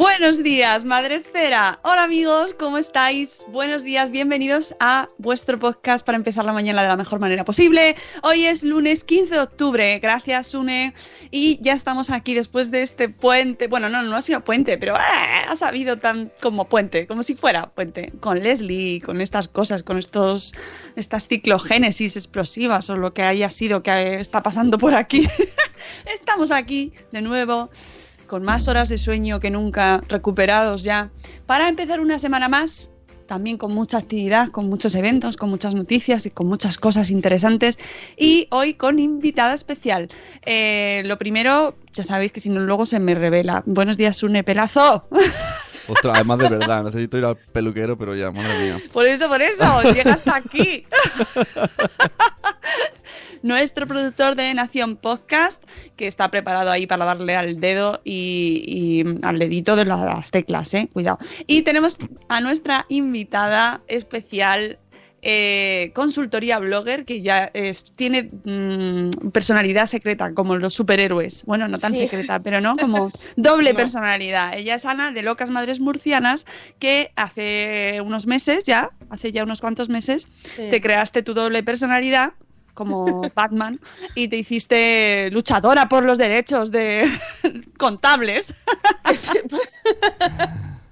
Buenos días, Madre Esfera. Hola amigos, ¿cómo estáis? Buenos días, bienvenidos a vuestro podcast para empezar la mañana de la mejor manera posible. Hoy es lunes 15 de octubre, gracias Sune. Y ya estamos aquí después de este puente. Bueno, no, no ha sido puente, pero eh, ha sabido tan como puente, como si fuera puente. Con Leslie, con estas cosas, con estos, estas ciclogénesis explosivas o lo que haya sido que está pasando por aquí. estamos aquí de nuevo con más horas de sueño que nunca, recuperados ya, para empezar una semana más, también con mucha actividad, con muchos eventos, con muchas noticias y con muchas cosas interesantes. Y hoy con invitada especial. Eh, lo primero, ya sabéis que si no luego se me revela. Buenos días, Sune Pelazo. Ostras, además de verdad, necesito ir al peluquero, pero ya, madre mía. Por eso, por eso, llega hasta aquí. Nuestro productor de Nación Podcast, que está preparado ahí para darle al dedo y, y al dedito de las teclas, eh, cuidado. Y tenemos a nuestra invitada especial, eh, consultoría blogger que ya es, tiene mm, personalidad secreta, como los superhéroes. Bueno, no tan Sí. secreta, pero no, como doble No. personalidad. Ella es Ana de Locas Madres Murcianas, que hace unos meses ya, hace ya unos cuantos meses, Sí. te creaste tu doble personalidad como Batman y te hiciste luchadora por los derechos de contables.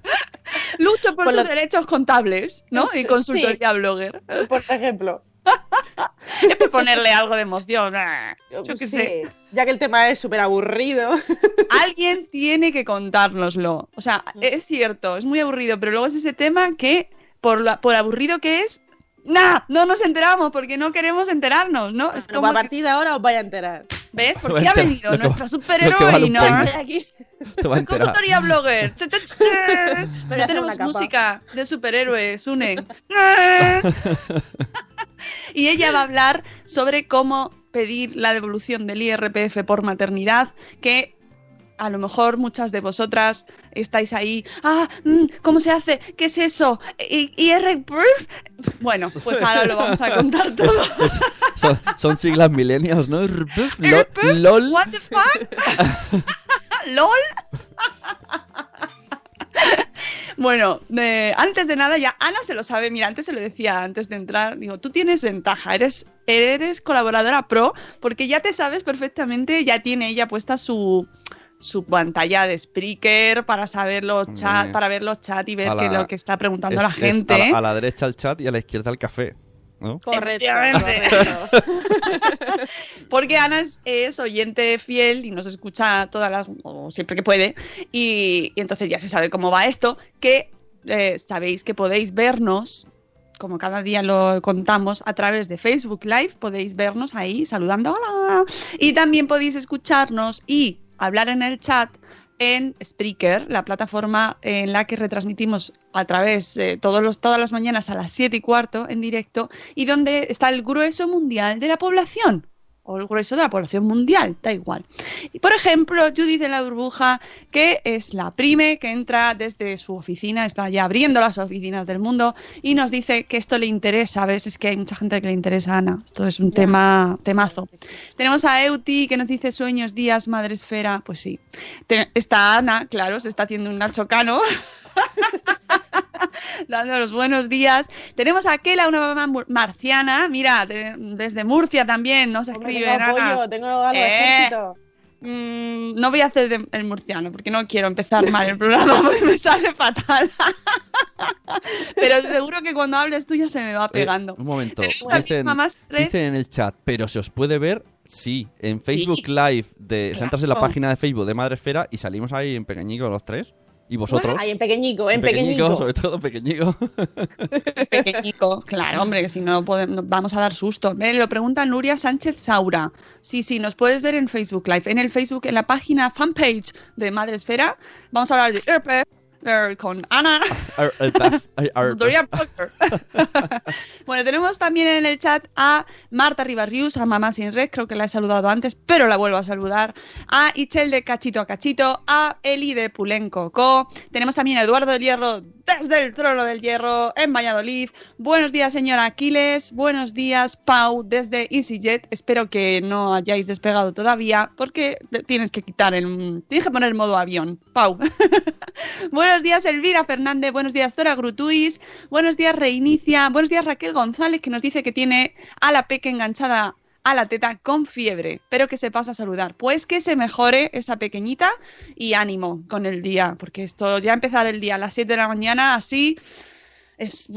Lucho por, Por los los- derechos contables, ¿no? Y Sí. consultoría blogger. Por ejemplo. Es por ponerle algo de emoción. ah, Yo qué Sí, sé. Ya que el tema es súper aburrido. Alguien tiene que contárnoslo. O sea, es cierto, es muy aburrido, pero luego es ese tema que, por, la, por aburrido que es, ¡nah! No nos enteramos porque no queremos enterarnos, ¿no? Es como a partir de ahora os vais a enterar. ¿Ves? Va Porque a ha venido nuestra un superheroína. puente. Aquí. Te va a enterar. Consultoría blogger. Ya tenemos música de superhéroes, une. y ella va a hablar sobre cómo pedir la devolución del IRPF por maternidad, que a lo mejor muchas de vosotras estáis ahí, ah, mm, ¿cómo se hace? ¿Qué es eso? I- IRPF. Bueno, pues ahora lo vamos a contar todo. Son, son siglas millennials, ¿no? Rpf, LOL. What the fuck? ¿LOL? Bueno, eh, antes de nada, ya Ana se lo sabe. Mira, antes se lo decía antes de entrar. Digo, tú tienes ventaja, eres, eres colaboradora pro, porque ya te sabes perfectamente, ya tiene ella puesta su, su pantalla de Spreaker para saber los chat, para ver los chats y ver lo que está preguntando Es- la gente. a, la, a la derecha el chat y a la izquierda el café. ¿no? Correcto. Porque Ana es, es oyente fiel y nos escucha todas las, o siempre que puede. Y, y entonces ya se sabe cómo va esto. Que eh, sabéis que podéis vernos, como cada día lo contamos, a través de Facebook Live. Podéis vernos ahí saludando. Hola. Y también podéis escucharnos y hablar en el chat en Spreaker, la plataforma en la que retransmitimos a través de todos los, todas las mañanas a las 7 y cuarto en directo y donde está el grueso mundial de la población. O el grueso de la población mundial, da igual. Y por ejemplo, Judith de la burbuja, que es la prime que entra desde su oficina, está ya abriendo las oficinas del mundo y nos dice que esto le interesa. A veces es que hay mucha gente que le interesa, Ana. Esto es un tema temazo. Tenemos a Euti que nos dice sueños, días, madre esfera. Pues sí. Está Ana, claro, se está haciendo un Nacho Cano. dando los buenos días. Tenemos a Kela, una mamá marciana, mira, de- desde Murcia también, nos escribe. tengo Ana. apoyo, tengo algo de Eh. Mm, no voy a hacer de- el murciano porque no quiero empezar mal el programa porque me sale fatal. Pero seguro que cuando hables tú ya se me va Eh, pegando. un momento. Dicen, en el chat, pero se os puede ver, sí, en Facebook Sí. Live, de, Claro. entras en la página de Facebook de Madre Esfera y salimos ahí en pequeñico los tres. ¿Y vosotros? Ahí en pequeñico, en pequeñico, pequeñico. sobre todo pequeñico. pequeñico, claro, hombre, que si no podemos, vamos a dar susto. Ve, lo pregunta Nuria Sánchez Saura. Sí, sí, nos puedes ver en Facebook Live. En el Facebook, en la página fanpage de Madre Esfera, vamos a hablar de herpes con Ana. El bueno, tenemos también en el chat a Marta Ribarrius, a Mamá Sin Red, creo que la he saludado antes, pero la vuelvo a saludar. A Ichel de Cachito a Cachito, a Eli de Pulenco Co. Tenemos también a Eduardo del Hierro desde el trono del Hierro en Valladolid. Buenos días, señora Aquiles. Buenos días, Pau, desde EasyJet. Espero que no hayáis despegado todavía, porque tienes que quitar el. Tienes que poner modo avión, Pau. Buenos días, Elvira Fernández. Buenos días, Zora Grutuis. Buenos días, Reinicia. Buenos días, Raquel González, que nos dice que tiene a la peque enganchada a la teta con fiebre, pero que se pasa a saludar. Pues que se mejore esa pequeñita y ánimo con el día, porque esto ya empezar el día a las 7 de la mañana así es...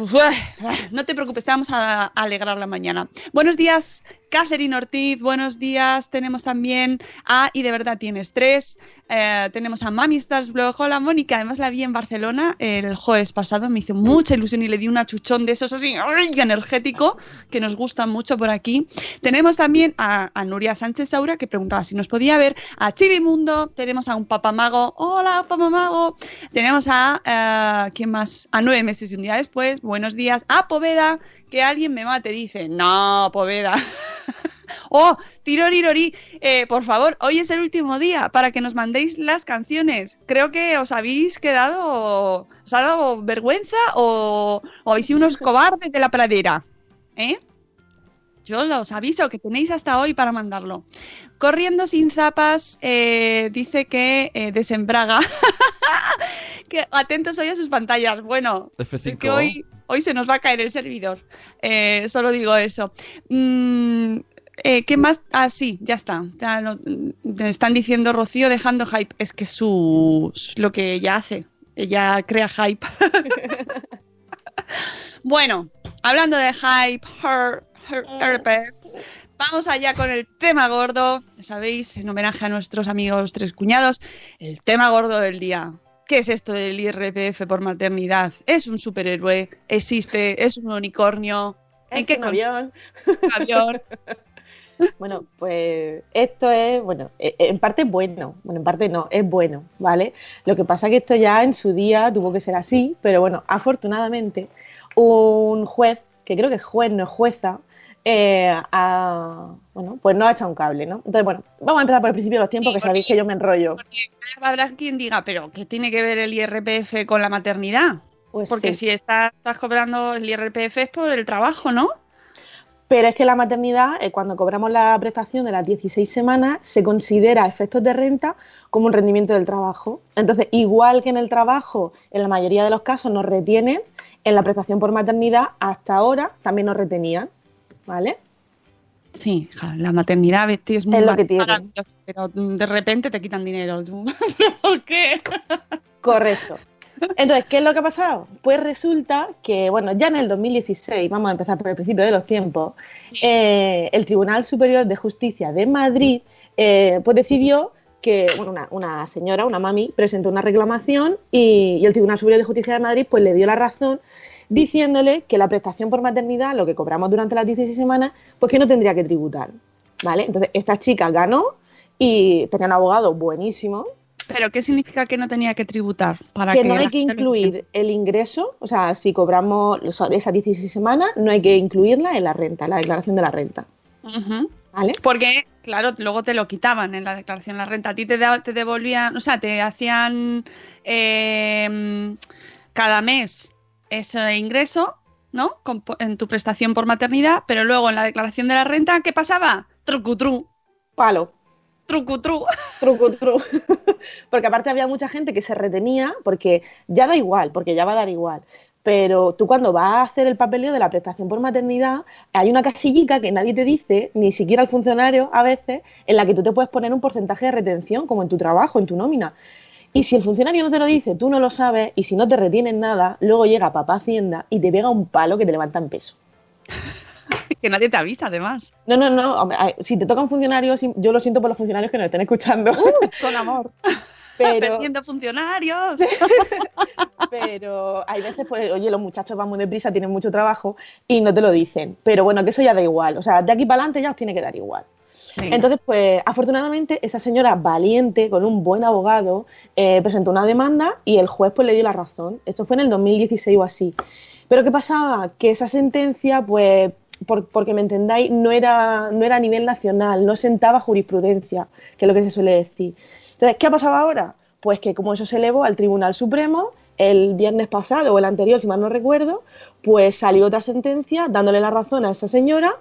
No te preocupes, te vamos a alegrar la mañana. Buenos días, Catherine Ortiz. Buenos días. Tenemos también a Y de verdad tienes tres. Eh, tenemos a Mami Stars Blog. Hola, Mónica. Además la vi en Barcelona el jueves pasado. Me hizo mucha ilusión y le di una chuchón de esos así energético que nos gustan mucho por aquí. Tenemos también a, a Nuria Sánchez Saura que preguntaba si nos podía ver. A Chibi Mundo. Tenemos a un papamago. Hola, papamago. Tenemos a. eh, ¿Quién más? A nueve meses y un día después. Buenos días. A Poveda. Que alguien me mate. Dice, no, Poveda. Oh, tirorirori, eh, por favor, hoy es el último día para que nos mandéis las canciones. Creo que os habéis quedado, os ha dado vergüenza o, o habéis sido unos cobardes de la pradera. ¿Eh? Yo os aviso que tenéis hasta hoy para mandarlo. Corriendo sin zapas, eh, dice que eh, desembraga. que atentos hoy a sus pantallas. Bueno, es F5. que hoy, hoy se nos va a caer el servidor. Eh, solo digo eso. Mm, eh, ¿Qué más? Ah, sí, ya está. Ya no- me están diciendo Rocío dejando hype. Es que su, su- lo que ella hace. Ella crea hype. bueno, hablando de hype, her, her- herpes, vamos allá con el tema gordo. Ya sabéis, en homenaje a nuestros amigos tres cuñados, el tema gordo del día. ¿Qué es esto del IRPF por maternidad? ¿Es un superhéroe? ¿Existe? ¿Es un unicornio? ¿En Es qué un avión. avión? Bueno, pues esto es, bueno, e- en parte es bueno, bueno, en parte no, es bueno, ¿vale? Lo que pasa que esto ya en su día tuvo que ser así, pero bueno, afortunadamente un juez, que creo que es juez, no es jueza, eh, ha- bueno, pues no ha echado un cable, ¿no? Entonces, bueno, vamos a empezar por el principio de los tiempos, que sabéis que yo me enrollo. Habrá quien diga, pero ¿qué tiene que ver el IRPF con la maternidad? Pues Porque sí. si estás, estás cobrando el IRPF es por el trabajo, ¿no? Pero es que la maternidad, eh, cuando cobramos la prestación de las 16 semanas, se considera a efectos de renta como un rendimiento del trabajo. Entonces, igual que en el trabajo, en la mayoría de los casos nos retienen, en la prestación por maternidad, hasta ahora también nos retenían. ¿Vale? Sí, hija, la maternidad Betty, es muy Es lo que tiene. pero de repente te quitan dinero. tú. ¿Pero ¿Por qué? Correcto. Entonces, ¿qué es lo que ha pasado? Pues resulta que, bueno, ya en el 2016, vamos a empezar por el principio de los tiempos, eh, el Tribunal Superior de Justicia de Madrid eh, pues decidió que bueno, una, una señora, una mami, presentó una reclamación y, y el Tribunal Superior de Justicia de Madrid pues le dio la razón diciéndole que la prestación por maternidad, lo que cobramos durante las 16 semanas, pues que no tendría que tributar. ¿Vale? Entonces, esta chica ganó y tenía un abogado buenísimo, ¿Pero qué significa que no tenía que tributar? Para que que no hay que incluir el ingreso, o sea, si cobramos esas 16 semanas, no hay que incluirla en la renta, en la declaración de la renta. ¿Vale? Porque, claro, luego te lo quitaban en la declaración de la renta. A ti te, te devolvían, o sea, te hacían eh, cada mes ese ingreso, ¿no? Con- en tu prestación por maternidad, pero luego en la declaración de la renta, ¿qué pasaba? Trucutru, Palo. trucutru. Truco, tru. porque aparte había mucha gente que se retenía porque ya da igual, porque ya va a dar igual. Pero tú cuando vas a hacer el papeleo de la prestación por maternidad, hay una casillica que nadie te dice, ni siquiera el funcionario a veces, en la que tú te puedes poner un porcentaje de retención, como en tu trabajo, en tu nómina. Y si el funcionario no te lo dice, tú no lo sabes, y si no te retienen nada, luego llega papá Hacienda y te pega un palo que te levanta en peso. que nadie te avisa, además. No, no, no. Si te tocan funcionarios, yo lo siento por los funcionarios que nos estén escuchando. Con amor. Pero, Perdiendo funcionarios. pero hay veces, pues, oye, los muchachos van muy deprisa, tienen mucho trabajo y no te lo dicen. Pero bueno, que eso ya da igual. O sea, de aquí para adelante ya os tiene que dar igual. Entonces, pues, afortunadamente, esa señora valiente, con un buen abogado, eh, presentó una demanda y el juez, pues, le dio la razón. Esto fue en el 2016 o así. Pero ¿qué pasaba? Que esa sentencia, pues, por- porque me entendáis, no era, no era a nivel nacional, no sentaba jurisprudencia, que es lo que se suele decir. Entonces, ¿qué ha pasado ahora? Pues que como eso se elevó al Tribunal Supremo, el viernes pasado o el anterior, si mal no recuerdo, pues salió otra sentencia dándole la razón a esa señora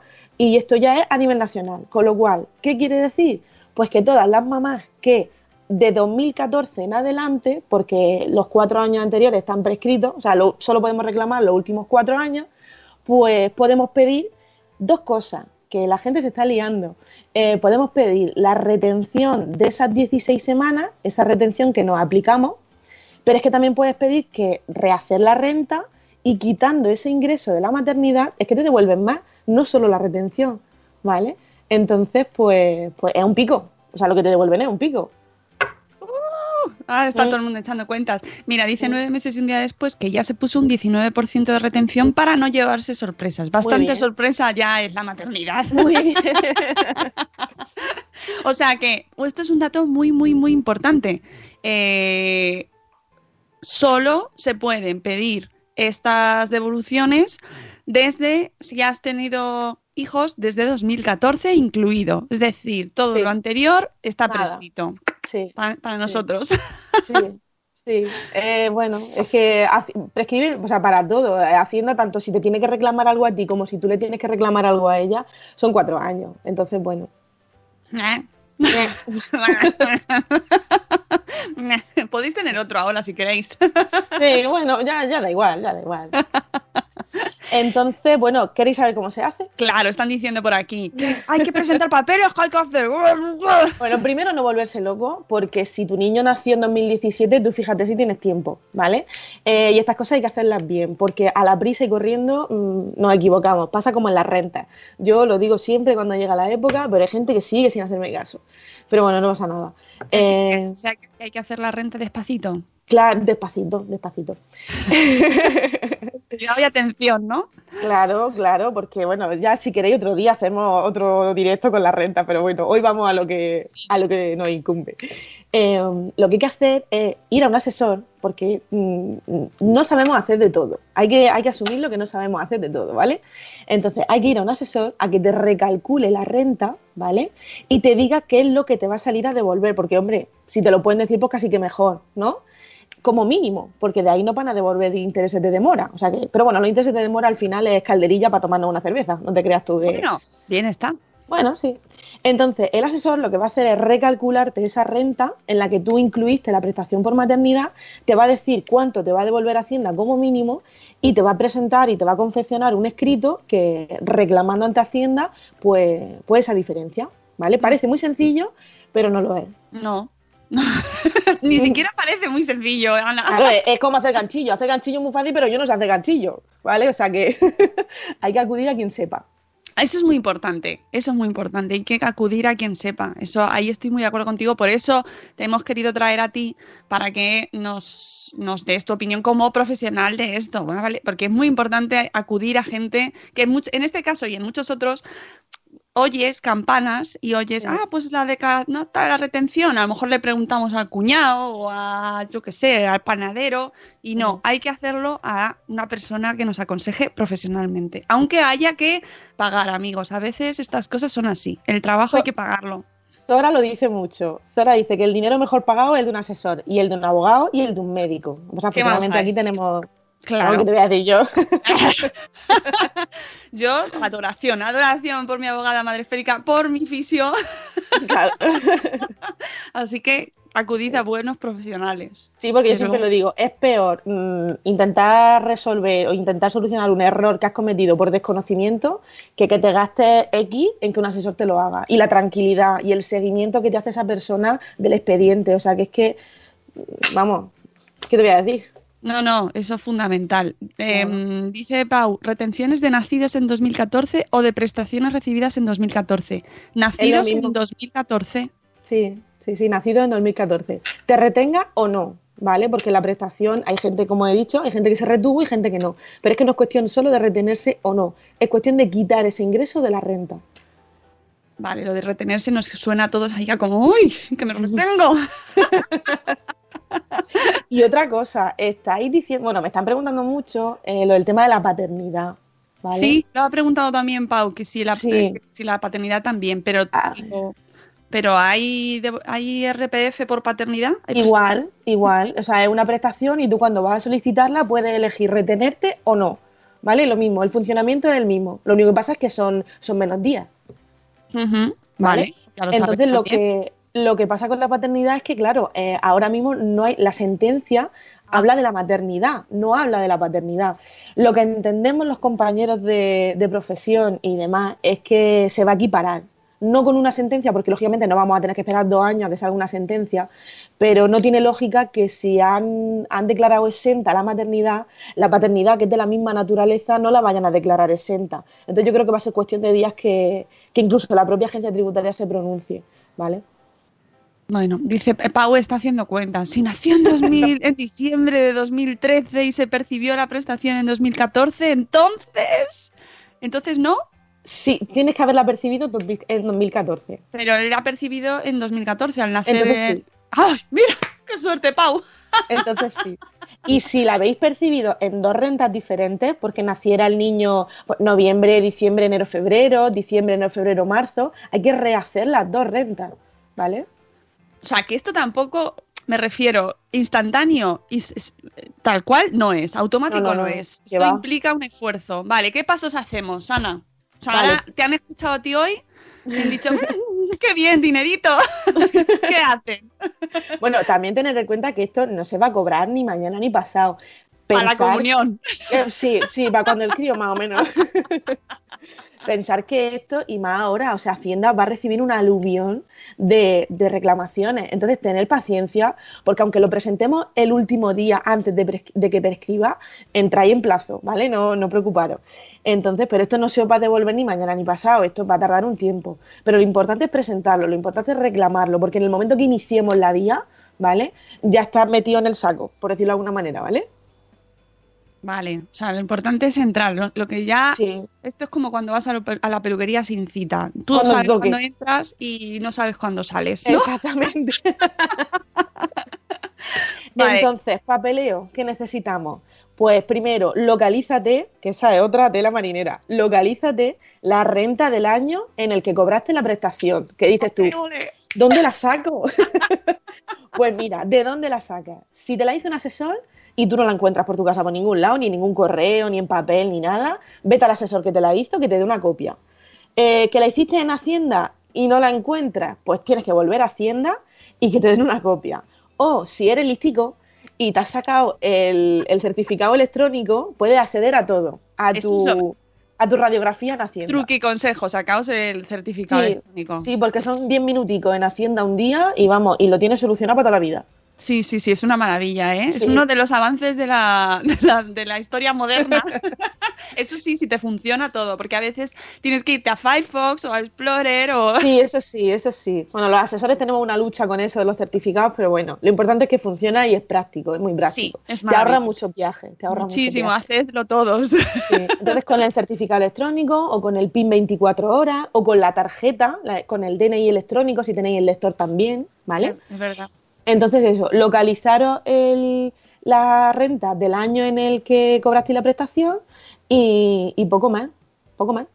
y esto ya es a nivel nacional. Con lo cual, ¿qué quiere decir? Pues que todas las mamás que de 2014 en adelante, porque los cuatro años anteriores están prescritos, o sea, lo- solo podemos reclamar los últimos cuatro años, pues podemos pedir dos cosas, que la gente se está liando. Eh, podemos pedir la retención de esas 16 semanas, esa retención que nos aplicamos, pero es que también puedes pedir que rehacer la renta y quitando ese ingreso de la maternidad, es que te devuelven más, no solo la retención, ¿vale? Entonces, pues, pues es un pico. O sea, lo que te devuelven es un pico. Ahora está todo el mundo echando cuentas. Mira, dice nueve meses y un día después que ya se puso un 19% de retención para no llevarse sorpresas. Bastante sorpresa ya es la maternidad. Muy bien. O sea que esto es un dato muy, muy, muy importante. Eh, solo se pueden pedir estas devoluciones desde, si has tenido hijos, desde 2014 incluido. Es decir, todo Sí. lo anterior está Nada. prescrito Sí. para, nosotros. Sí, sí. Eh, bueno, es que prescribir, o sea, para todo, eh, Hacienda, tanto si te tiene que reclamar algo a ti como si tú le tienes que reclamar algo a ella, son cuatro años. Entonces, bueno. Eh. Podéis tener otro ahora si queréis. Sí, bueno, ya, ya da igual, ya da igual. Entonces, bueno, ¿queréis saber cómo se hace? Claro, están diciendo por aquí hay que presentar papeles, que hay que hacer. Bueno, primero no volverse loco, porque si tu niño nació en 2017, tú fíjate si tienes tiempo, ¿vale? Eh, y estas cosas hay que hacerlas bien, porque a la prisa y corriendo mm, nos equivocamos. Pasa como en las rentas. Yo lo digo siempre cuando llega la época, pero hay gente que sigue sin hacerme caso. Pero bueno, no pasa nada. Eh, O sea, que hay que hacer la renta despacito. claro, despacito, despacito. Cuidado y atención, ¿no? Claro, claro, porque bueno, ya si queréis otro día hacemos otro directo con la renta, pero bueno, hoy vamos a lo que, a lo que nos incumbe. Eh, lo que hay que hacer es ir a un asesor, porque mm, no sabemos hacer de todo. Hay que, hay que asumir lo que no sabemos hacer de todo, ¿vale? Entonces hay que ir a un asesor a que te recalcule la renta, ¿vale? Y te diga qué es lo que te va a salir a devolver, porque hombre, si te lo pueden decir, pues casi que mejor, ¿no? Como mínimo, porque de ahí no van a devolver intereses de demora. O sea que, pero bueno, los intereses de demora al final es calderilla para tomarnos una cerveza, no te creas tú que. Bueno, bien está. Bueno, sí. Entonces, el asesor lo que va a hacer es recalcularte esa renta en la que tú incluiste la prestación por maternidad, te va a decir cuánto te va a devolver Hacienda como mínimo y te va a presentar y te va a confeccionar un escrito que reclamando ante Hacienda, pues, pues esa diferencia, ¿vale? Parece muy sencillo, pero no lo es. No. Ni siquiera parece muy sencillo, Ana. Claro, es, como hacer ganchillo. Hacer ganchillo es muy fácil, pero yo no sé hacer ganchillo, ¿vale? O sea que hay que acudir a quien sepa. Eso es muy importante, eso es muy importante. Hay que acudir a quien sepa. Eso, ahí estoy muy de acuerdo contigo. Por eso te hemos querido traer a ti para que nos, nos des tu opinión como profesional de esto, ¿vale? Porque es muy importante acudir a gente que en este caso y en muchos otros oyes campanas y oyes, ah, pues la de no, la retención. A lo mejor le preguntamos al cuñado o a, yo qué sé, al panadero. Y no, hay que hacerlo a una persona que nos aconseje profesionalmente. Aunque haya que pagar, amigos. A veces estas cosas son así. El trabajo hay que pagarlo. Zora lo dice mucho. Zora dice que el dinero mejor pagado es el de un asesor, y el de un abogado y el de un médico. Pues ¿Qué más afortunadamente aquí tenemos. Claro. ¿Qué te voy a decir yo? Yo, adoración, adoración por mi abogada madre esférica, por mi fisio. Claro. Así que acudid a buenos profesionales. Sí, porque yo siempre lo digo, es peor mm, intentar resolver o intentar solucionar un error que has cometido por desconocimiento que que te gastes X en que un asesor te lo haga. Y la tranquilidad y el seguimiento que te hace esa persona del expediente. O sea, que es que, mm, vamos, ¿qué te voy a decir? No, no, eso es fundamental. Em, dice Pau, retenciones de nacidos en 2014 o de prestaciones recibidas en 2014. Nacidos en mismo. 2014. Sí, sí, sí, nacido en 2014. Te retenga o no, ¿vale? Porque la prestación, hay gente, como he dicho, hay gente que se retuvo y gente que no. Pero es que no es cuestión solo de retenerse o no, es cuestión de quitar ese ingreso de la renta. Vale, lo de retenerse nos suena a todos ahí como, uy, que me retengo. Y otra cosa, estáis diciendo, bueno, me están preguntando mucho eh, lo del tema de la paternidad, ¿vale? Sí, lo ha preguntado también Pau, que si la, Sí. eh, si la paternidad también, pero, Ah. pero, pero hay, de- hay RPF por paternidad. ¿Hay Igual, igual, o sea, es una prestación y tú cuando vas a solicitarla puedes elegir retenerte o no, ¿vale? Lo mismo, el funcionamiento es el mismo. Lo único que pasa es que son, son menos días. ¿vale? Entonces lo también. que, lo que pasa con la paternidad es que, claro, eh, ahora mismo no hay, la sentencia habla de la maternidad, no habla de la paternidad. Lo que entendemos los compañeros de, de profesión y demás es que se va a equiparar. No con una sentencia, porque lógicamente no vamos a tener que esperar dos años a que salga una sentencia, pero no tiene lógica que si han, han declarado exenta la maternidad, la paternidad, que es de la misma naturaleza, no la vayan a declarar exenta. Entonces yo creo que va a ser cuestión de días que, que incluso la propia agencia tributaria se pronuncie, ¿vale? Bueno, dice eh, Pau está haciendo cuentas. Si nació en, 2000, en diciembre de 2013 y se percibió la prestación en 2014, entonces, entonces no, Sí, tienes que haberla percibido en 2000 en 2014. pero él ha percibido en 2014 al nacer. Entonces en- sí. ¡Ay, mira! ¡Qué suerte, Pau! Entonces sí. Y si la habéis percibido en dos rentas diferentes, porque naciera el niño pues, noviembre, diciembre, enero, febrero, diciembre, enero, febrero, marzo, hay que rehacer las dos rentas, ¿vale? O sea, que esto tampoco, me refiero, instantáneo y tal cual no es, automático no, No, no, no, es. Esto implica un esfuerzo. Vale, ¿qué pasos hacemos, Ana? O sea, Vale. ahora te han escuchado a ti hoy y han dicho, "Mm, ¡qué bien, dinerito! ¿Qué hacen? Bueno, también tener en cuenta que esto no se va a cobrar ni mañana ni pasado. Para la comunión. Eh, sí, sí, para cuando el crío más o menos. Pensar que esto, y más ahora, o sea, Hacienda va a recibir un aluvión de, de reclamaciones. Entonces, tener paciencia, porque aunque lo presentemos el último día antes de, que prescriba, entráis en plazo, ¿vale? No, no preocuparos. Entonces, pero esto no se os va a devolver ni mañana ni pasado, esto va a tardar un tiempo. Pero lo importante es presentarlo, lo importante es reclamarlo, porque en el momento que iniciemos la vía, ¿vale? Ya está metido en el saco, por decirlo de alguna manera, ¿vale? Vale, o sea, lo importante es entrar. Lo, lo que ya. Sí. Esto es como cuando vas a, lo- a la peluquería sin cita. Tú Cuando sabes cuándo entras y no sabes cuándo sales. ¿no? Exactamente. Vale. Entonces, papeleo, ¿qué necesitamos? Pues primero, localízate, que esa es otra tela marinera, localízate la renta del año en el que cobraste la prestación. ¿Qué dices tú? ¿Dónde la saco? pues mira, ¿de dónde la sacas? Si te la hizo un asesor y tú no la encuentras por tu casa por ningún lado, ni en ningún correo, ni en papel, ni nada, vete al asesor que te la hizo, que te dé una copia. Eh, que la hiciste en Hacienda y no la encuentras, pues tienes que volver a Hacienda y que te den una copia. O si eres listico y te has sacado el, el certificado electrónico, puedes acceder a todo, a tu, a tu radiografía en Hacienda. Truqui consejo, sacaos el certificado Sí, electrónico. sí, porque son 10 minuticos en Hacienda un día y vamos, y lo tienes solucionado para toda la vida. Sí, sí, sí, es una maravilla, ¿eh? Es Sí. uno de los avances de la, de la, de la historia moderna. Eso sí, si te funciona todo, porque a veces tienes que irte a Firefox o a Explorer o... Sí, eso sí, eso sí. Bueno, los asesores tenemos una lucha con eso de los certificados, pero bueno, lo importante es que funciona y es práctico, es muy práctico. es te ahorra mucho viaje, te ahorra mucho Muchísimo, viaje. hacedlo todos. Sí. Entonces, con el certificado electrónico o con el PIN 24 horas o con la tarjeta, la- con el DNI electrónico, si tenéis el lector también, ¿vale? Es verdad. Entonces, eso, localizaros el- la renta del año en el que cobrasteis la prestación y, y poco más, poco más.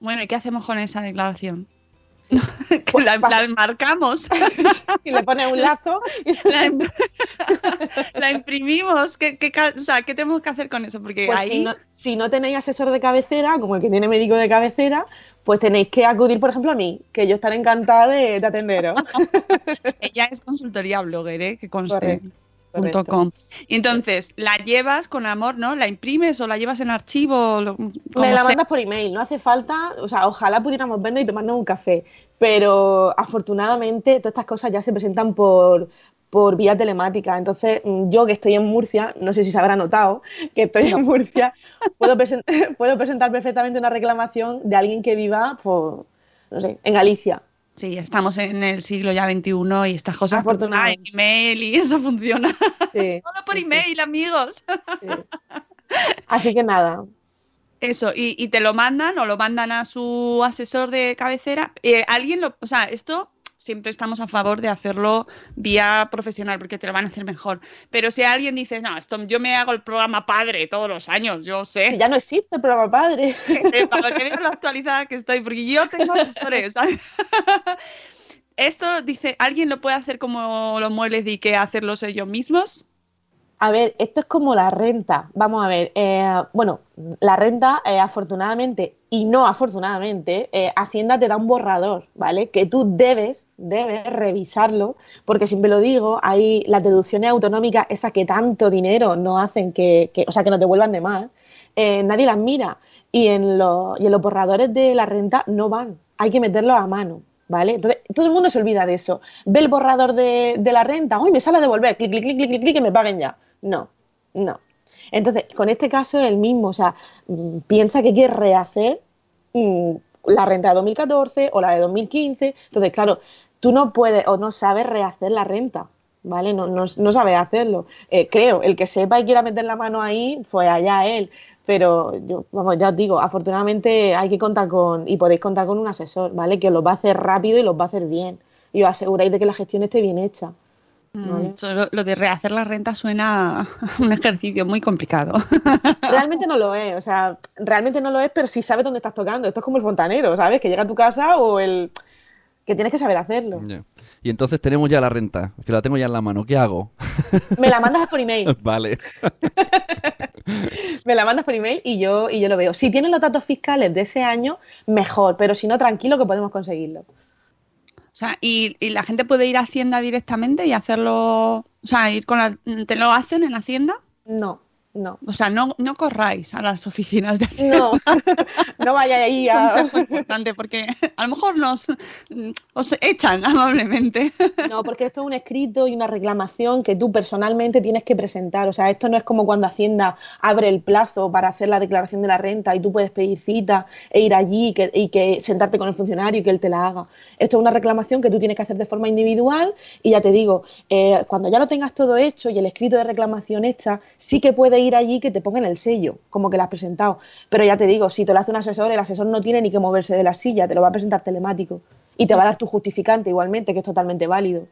Bueno, ¿y qué hacemos con esa declaración? que la, la marcamos, Y le pones un lazo y la, im- la imprimimos. ¿Qué, qué ca- o sea, ¿qué tenemos que hacer con eso? Porque Pues ahí... si, no, si no tenéis asesor de cabecera, como el que tiene médico de cabecera, pues tenéis que acudir, por ejemplo, a mí, que yo estaré encantada de, de atenderos. Ella es consultoría blogger, ¿eh? que conste. Correcto, com. Entonces, la llevas con amor, ¿no? ¿La imprimes o la llevas en archivo? lo- como Me la sea. mandas por email, no hace falta, o sea, ojalá pudiéramos vernos y tomarnos un café, pero afortunadamente todas estas cosas ya se presentan por, por vía telemática. Entonces, mm, yo que estoy en Murcia, no sé si se habrá notado que estoy en Murcia, puedo, presen- puedo presentar perfectamente una reclamación de alguien que viva, por, no sé, en Galicia. Sí, estamos en el siglo ya XXI y estas cosas por Afortunadamente. email y eso funciona. Sí, Solo por sí, email, amigos. sí. Así que nada, Eso, y, y te lo mandan o lo mandan a su asesor de cabecera. Eh, alguien lo, o sea, esto siempre estamos a favor de hacerlo vía profesional porque te lo van a hacer mejor. Pero si alguien dice, no, esto yo me hago el programa padre todos los años, yo sé. que ya no existe el programa padre. Para que vean lo actualizada que estoy, porque yo tengo asesores, ¿sabes? Esto dice, ¿alguien lo puede hacer como los muebles de Ikea, hacerlos ellos mismos? A ver, esto es como la renta. Vamos a ver, eh, bueno, la renta, eh, afortunadamente y no afortunadamente, eh, Hacienda te da un borrador, ¿vale? Que tú debes, debes revisarlo, porque siempre lo digo, hay las deducciones autonómicas, esas que tanto dinero no hacen que, que- o sea, que nos devuelvan de más, eh, nadie las mira. Y en, los, y en los borradores de la renta no van, hay que meterlos a mano. ¿Vale? Entonces, todo el mundo se olvida de eso. Ve el borrador de, de la renta, ¡uy, me sale a devolver! Clic, clic, clic, clic, clic, que me paguen ya. No, no. Entonces, con este caso es el mismo, o sea, mm, piensa que quieres rehacer mm, la renta de 2014 o la de 2015. Entonces, claro, tú no puedes o no sabes rehacer la renta, ¿vale? No, no, no sabes hacerlo. Eh, creo, el que sepa y quiera meter la mano ahí, pues allá él. Pero yo, vamos, ya os digo, afortunadamente hay que contar con, y podéis contar con un asesor, ¿vale? Que os lo va a hacer rápido y los va a hacer bien. Y os aseguráis de que la gestión esté bien hecha. Vale. Mm, lo de rehacer la renta suena a un ejercicio muy complicado. Realmente no lo es, o sea, realmente no lo es, pero sí sabes dónde estás tocando. Esto es como el fontanero, ¿sabes? Que llega a tu casa o el que tienes que saber hacerlo. Y entonces tenemos ya la renta, que la tengo ya en la mano. ¿Qué hago? Me la mandas por email, vale. me la mandas por email y yo y yo lo veo. Si tienes los datos fiscales de ese año, mejor, pero si no, tranquilo que podemos conseguirlo. O sea, y, y la gente puede ir a Hacienda directamente y hacerlo, o sea, ir con la, ¿te lo hacen en Hacienda? No, no. O sea, no, no corráis a las oficinas de Hacienda. No, no vaya ahí a... Consejo importante, porque a lo mejor nos os echan amablemente. No, porque esto es un escrito y una reclamación que tú personalmente tienes que presentar. O sea, esto no es como cuando Hacienda abre el plazo para hacer la declaración de la renta y tú puedes pedir cita e ir allí y que, y que sentarte con el funcionario y que él te la haga. Esto es una reclamación que tú tienes que hacer de forma individual y ya te digo, eh, cuando ya lo tengas todo hecho y el escrito de reclamación hecha, sí que puedes ir allí que te pongan el sello, como que lo has presentado. Pero ya te digo, si te lo hace un asesor, el asesor no tiene ni que moverse de la silla, te lo va a presentar telemático. Y te va a dar tu justificante igualmente, que es totalmente válido.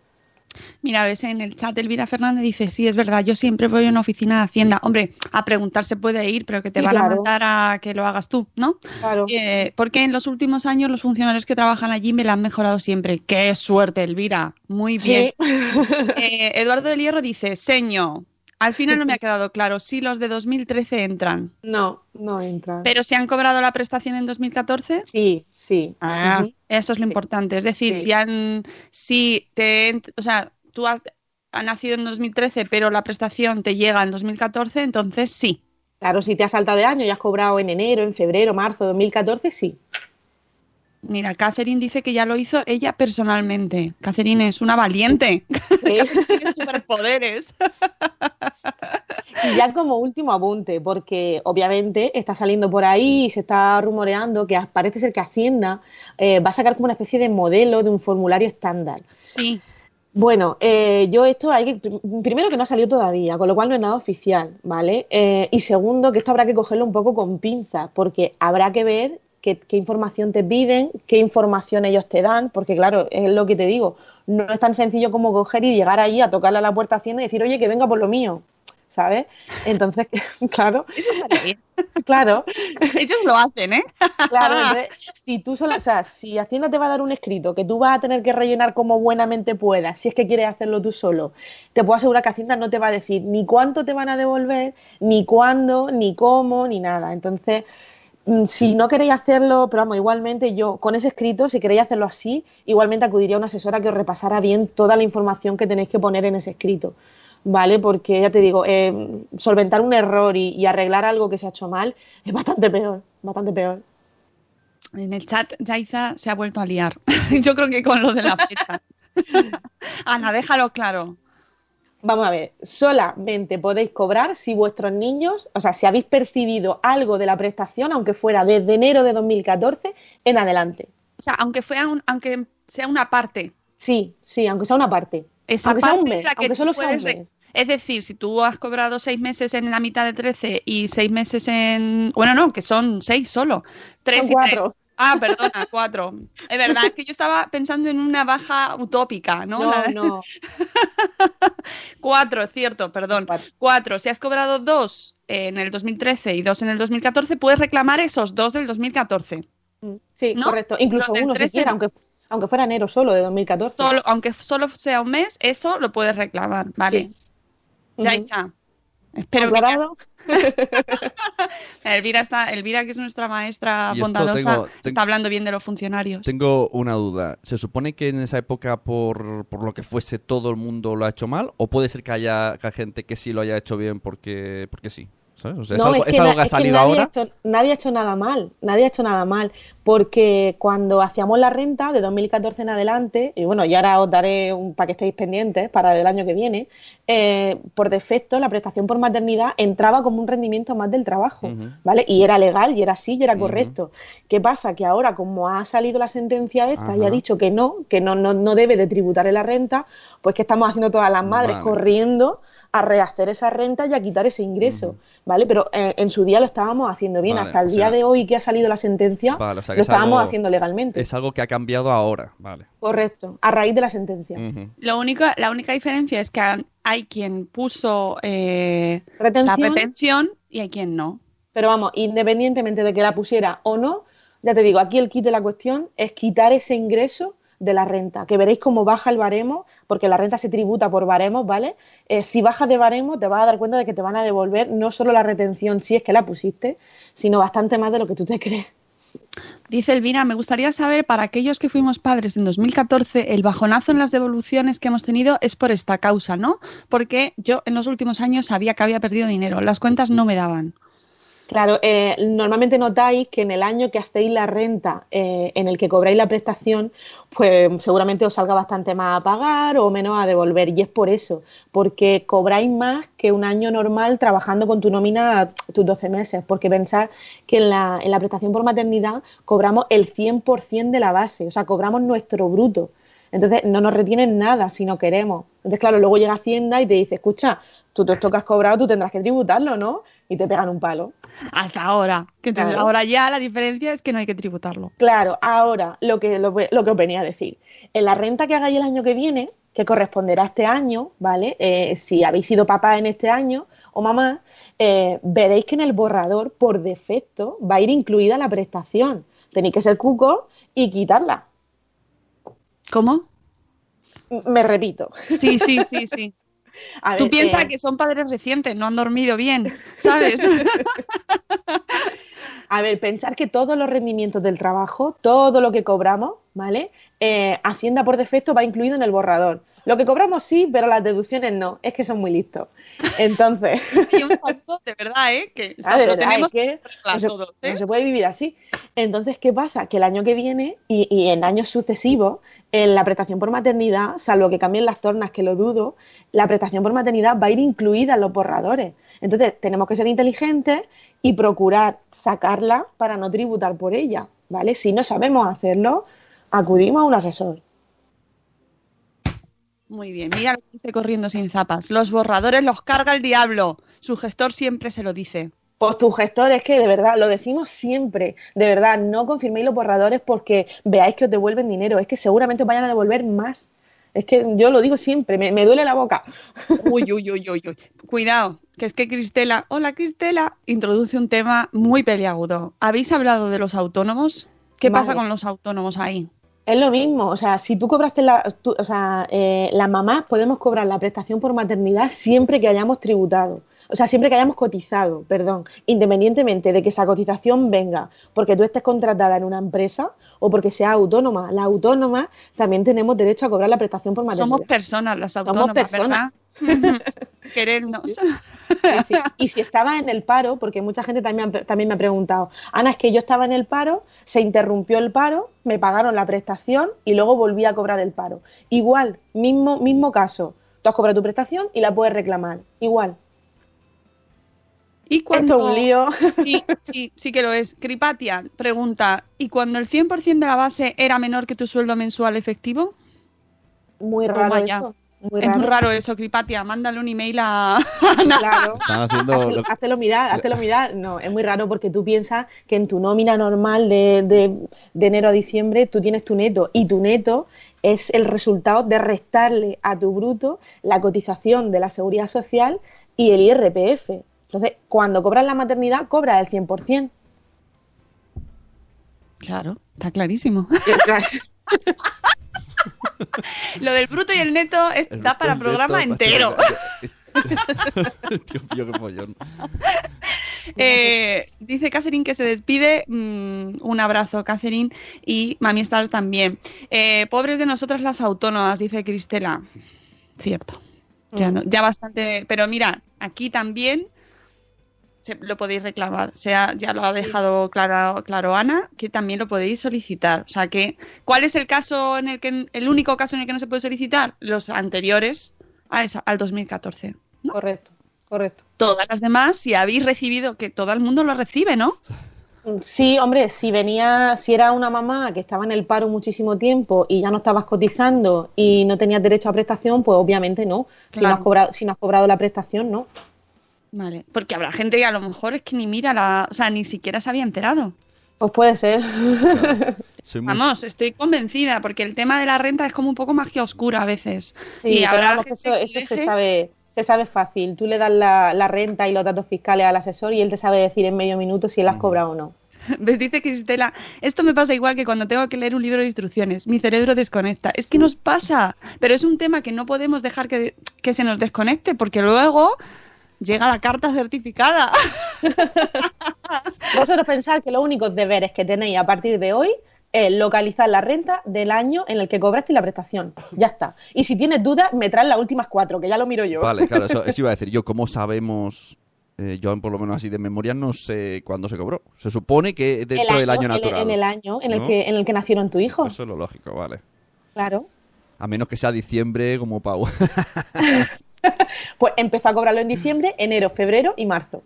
Mira, ves en el chat Elvira Fernández dice, sí, es verdad, yo siempre voy a una oficina de Hacienda. Hombre, a preguntar se puede ir, pero que te Sí, van a mandar a que lo hagas tú, ¿no? Claro. Eh, porque en los últimos años los funcionarios que trabajan allí me la han mejorado siempre. ¡Qué suerte, Elvira! Muy bien. Sí. Eh, Eduardo del Hierro dice, seño, al final no me ha quedado claro si los de 2013 entran, No, no entra. pero si han cobrado la prestación en 2014. Sí, sí. Ah, eso es lo importante. Es decir, Sí. si han, si te, o sea, tú has, has nacido en 2013, pero la prestación te llega en 2014, entonces sí. Claro, si te has saltado de año y has cobrado en enero, en febrero, marzo de 2014, sí. Mira, Catherine dice que ya lo hizo ella personalmente. Catherine es una valiente. Tiene superpoderes. Y ya como último apunte, porque obviamente está saliendo por ahí y se está rumoreando que parece ser que Hacienda eh, va a sacar como una especie de modelo de un formulario estándar. Sí. Bueno, eh, yo esto hay que, primero que no ha salido todavía, con lo cual no es nada oficial, ¿vale? Eh, y segundo que esto habrá que cogerlo un poco con pinzas, porque habrá que ver qué, qué, información te piden, qué información ellos te dan, porque claro, es lo que te digo, no es tan sencillo como coger y llegar allí a tocarle a la puerta Hacienda y decir, oye, que venga por lo mío. ¿sabes? Entonces, claro. Eso estaría bien. Claro. Ellos lo hacen, ¿eh? Claro, entonces, si tú solo, o sea, si Hacienda te va a dar un escrito que tú vas a tener que rellenar como buenamente puedas, si es que quieres hacerlo tú solo, te puedo asegurar que Hacienda no te va a decir ni cuánto te van a devolver, ni cuándo, ni cómo, ni nada. Entonces, si no queréis hacerlo, pero vamos, igualmente yo con ese escrito, si queréis hacerlo así, igualmente acudiría a una asesora que os repasara bien toda la información que tenéis que poner en ese escrito. ¿vale? Porque ya te digo, eh, solventar un error y, y, arreglar algo que se ha hecho mal es bastante peor, bastante peor. En el chat, Yaiza se ha vuelto a liar. Yo creo que con lo de la fecha. Ana, déjalo claro. Vamos a ver, solamente podéis cobrar si vuestros niños, o sea, si habéis percibido algo de la prestación, aunque fuera desde enero de 2014 en adelante. O sea, aunque, fuera un, aunque sea una parte. Sí, sí, aunque sea una parte. Esa aunque parte sea un mes, es la que aunque solo sea un mes. Es decir, si tú has cobrado seis meses en la mitad de 13 y seis meses en... Bueno, no, que son seis solo. Tres Son y cuatro. Ah, perdona, cuatro. Es verdad, es que yo estaba pensando en una baja utópica, ¿no? No, La no. Cuatro, cierto, perdón. Cuatro. Si has cobrado dos en el 2013 y dos en el 2014, puedes reclamar esos dos del 2014. Sí, ¿No? correcto. Incluso uno 13 siquiera, no. aunque, aunque fuera enero solo de 2014. Solo, aunque solo sea un mes, eso lo puedes reclamar, ¿vale? Ya está. Espero que. Elvira está, Elvira, que es nuestra maestra bondadosa, tengo- está hablando bien de los funcionarios. Tengo una duda. ¿Se supone que en esa época, por, por lo que fuese, todo el mundo lo ha hecho mal? ¿O puede ser que haya, que haya gente que sí lo haya hecho bien porque, porque sí? ¿Sabes? O sea, ¿es, No, algo, es algo que ha es que salido nadie, ahora? Ha hecho, nadie ha hecho nada mal, nadie ha hecho nada mal, porque cuando hacíamos la renta de 2014 en adelante, y bueno, y ahora os daré un, para que estéis pendientes para el año que viene, eh, por defecto la prestación por maternidad entraba como un rendimiento más del trabajo. ¿vale? Y era legal, y era así, y era correcto. ¿Qué pasa? Que ahora, como ha salido la sentencia esta y ha dicho que no, que no, no, no debe de tributar en la renta, pues que estamos haciendo todas las madres Vale. corriendo a rehacer esa renta y a quitar ese ingreso, ¿vale? Pero eh, en su día lo estábamos haciendo bien. Vale, Hasta el día sea- de hoy que ha salido la sentencia, Vale, o sea que lo es estábamos algo- haciendo legalmente. Es algo que ha cambiado ahora, vale. Correcto, a raíz de la sentencia. Lo único, la única diferencia es que hay quien puso eh, la Retención, retención y hay quien no. pero vamos, independientemente de que la pusiera o no, ya te digo, aquí el kit de la cuestión es quitar ese ingreso de la renta, que veréis cómo baja el baremo, porque la renta se tributa por baremos, ¿vale? Eh, si bajas de baremo, te vas a dar cuenta de que te van a devolver no solo la retención, si es que la pusiste, sino bastante más de lo que tú te crees. Dice Elvira, me gustaría saber para aquellos que fuimos padres en 2014, el bajonazo en las devoluciones que hemos tenido es por esta causa, ¿no? Porque yo en los últimos años sabía que había perdido dinero, las cuentas no me daban. Claro, eh, normalmente notáis que en el año que hacéis la renta eh, en el que cobráis la prestación, pues seguramente os salga bastante más a pagar o menos a devolver. Y es por eso, porque cobráis más que un año normal trabajando con tu nómina tus 12 meses. Porque pensad que en la, en la prestación por maternidad cobramos el 100% de la base, o sea, cobramos nuestro bruto. Entonces no nos retienen nada si no queremos. Entonces, claro, luego llega Hacienda y te dice, escucha, tú todo esto que has cobrado, tú tendrás que tributarlo, ¿no? Y te pegan un palo. Hasta ahora. Que Claro. ahora ya la diferencia es que no hay que tributarlo. Claro, ahora lo que, lo, lo que os venía a decir. En la renta que hagáis el año que viene, que corresponderá a este año, ¿vale? Eh, si habéis sido papá en este año o mamá, eh, veréis que en el borrador, por defecto, va a ir incluida la prestación. Tenéis que ser cuco y quitarla. ¿Cómo? Me repito. Sí, sí, sí, sí. A Tú piensas eh, que son padres recientes, no han dormido bien, ¿sabes? A ver, pensar que todos los rendimientos del trabajo, todo lo que cobramos, ¿vale? Eh, Hacienda por defecto va incluido en el borrador. Lo que cobramos sí, pero las deducciones no. Es que son muy listos. Entonces. Hay un de verdad, ¿eh? Que Ah, de lo verdad, tenemos es que no se, todos, ¿eh? no se puede vivir así. Entonces, ¿qué pasa? Que el año que viene y, y en años sucesivos, en la prestación por maternidad, salvo que cambien las tornas, que lo dudo, la prestación por maternidad va a ir incluida en los borradores. Entonces, tenemos que ser inteligentes y procurar sacarla para no tributar por ella, ¿vale? Si no sabemos hacerlo, acudimos a un asesor. Muy bien, mira lo que dice corriendo sin zapas. Los borradores los carga el diablo. Su gestor siempre se lo dice. Pues tu gestor es que de verdad, lo decimos siempre, de verdad, no confirméis los borradores porque veáis que os devuelven dinero, es que seguramente os vayan a devolver más. Es que yo lo digo siempre, me, me duele la boca. Uy, uy, uy, uy, uy. Cuidado, que es que Cristela, hola Cristela, introduce un tema muy peliagudo. ¿Habéis hablado de los autónomos? ¿Qué pasa con los autónomos ahí? Es lo mismo, o sea, si tú cobraste la, tú- o sea, eh, las mamás podemos cobrar la prestación por maternidad siempre que hayamos tributado, o sea, siempre que hayamos cotizado, perdón, independientemente de que esa cotización venga porque tú estés contratada en una empresa o porque seas autónoma. Las autónomas también tenemos derecho a cobrar la prestación por maternidad. Somos personas las Somos autónomas, personas. ¿verdad? Querernos. Sí, sí. Y si estaba en el paro, porque mucha gente también, también me ha preguntado, Ana, es que yo estaba en el paro, se interrumpió el paro, me pagaron la prestación y luego volví a cobrar el paro. Igual, mismo, mismo caso, tú has cobrado tu prestación y la puedes reclamar. Igual. Y cuando... Esto es un lío. Sí, sí, sí que lo es. Cripatia pregunta, ¿y cuando el 100% de la base era menor que tu sueldo mensual efectivo? Muy raro ya. eso. Muy es raro. muy raro eso, Cripatia. Mándale un email a... Claro. Están haciendo lo- háztelo mirar, háztelo mirar. No, es muy raro porque tú piensas que en tu nómina normal de, de- de enero a diciembre tú tienes tu neto y tu neto es el resultado de restarle a tu bruto la cotización de la seguridad social y el IRPF. Entonces, cuando cobras la maternidad, cobras el 100%. Claro, está clarísimo. Lo del bruto y el neto es- el para el programa neto- entero. Dios mío, qué follón. Eh, dice Catherine que se despide. Mm, un abrazo, Catherine. Y Mami Stars también. Eh, pobres de nosotras las autónomas, dice Cristela. Cierto. Ya, no, ya bastante. Pero mira, aquí también se- lo podéis reclamar. O sea, ya lo ha dejado claro, claro Ana, que también lo podéis solicitar. O sea que, ¿cuál es el caso en el que el único caso en el que no se puede solicitar? Los anteriores a esa- al 2014. Correcto, correcto. Todas las demás, si habéis recibido, que todo el mundo lo recibe, ¿no? Sí, hombre, si venía, si era una mamá que estaba en el paro muchísimo tiempo y ya no estabas cotizando y no tenías derecho a prestación, pues obviamente no. Si, no has cobrado, si no has cobrado la prestación, no. Vale, porque habrá gente que a lo mejor es que ni mira la, o sea, ni siquiera se había enterado. Pues puede ser. Soy muy- Vamos, estoy convencida, porque el tema de la renta es como un poco magia oscura a veces. Sí, y pero habrá vamos, que gente eso, que eso se deje- sabe, se sabe fácil. Tú le das la, la renta y los datos fiscales al asesor y él te sabe decir en medio minuto si él has cobrado o no. ¿Ves? Dice Cristela, esto me pasa igual que cuando tengo que leer un libro de instrucciones, mi cerebro desconecta. Es que nos pasa, pero es un tema que no podemos dejar que, que se nos desconecte, porque luego llega la carta certificada. Vosotros pensad que los únicos deberes que tenéis a partir de hoy es localizar la renta del año en el que cobraste la prestación. Ya está. Y si tienes dudas, me traes las últimas cuatro, que ya lo miro yo. Vale, claro, eso, eso iba a decir yo. ¿Cómo sabemos? eh, yo, por lo menos así de memoria, no sé cuándo se cobró. Se supone que dentro del año en- natural. En, el año en el, ¿no? que, en el que nacieron tu hijo. Eso es lo lógico, vale. Claro. A menos que sea diciembre como Pau. Pues empezó a cobrarlo en diciembre, enero, febrero y marzo.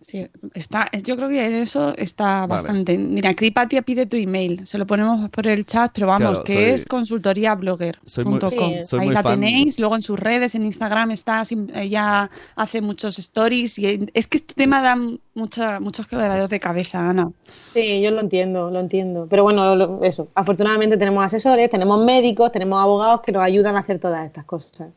Sí, está, yo creo que eso está Vale. bastante. Mira, Cripatia pide tu email, se lo ponemos por el chat, pero vamos, Claro, que soy- es consultoriablogger.com. Sí. Ahí la fan. tenéis, luego en sus redes, en Instagram está, ella hace muchos stories y es que este tema da mucha, muchos quebraderos de cabeza, Ana. Sí, yo lo entiendo, lo entiendo. Pero bueno, lo- eso. Afortunadamente tenemos asesores, tenemos médicos, tenemos abogados que nos ayudan a hacer todas estas cosas.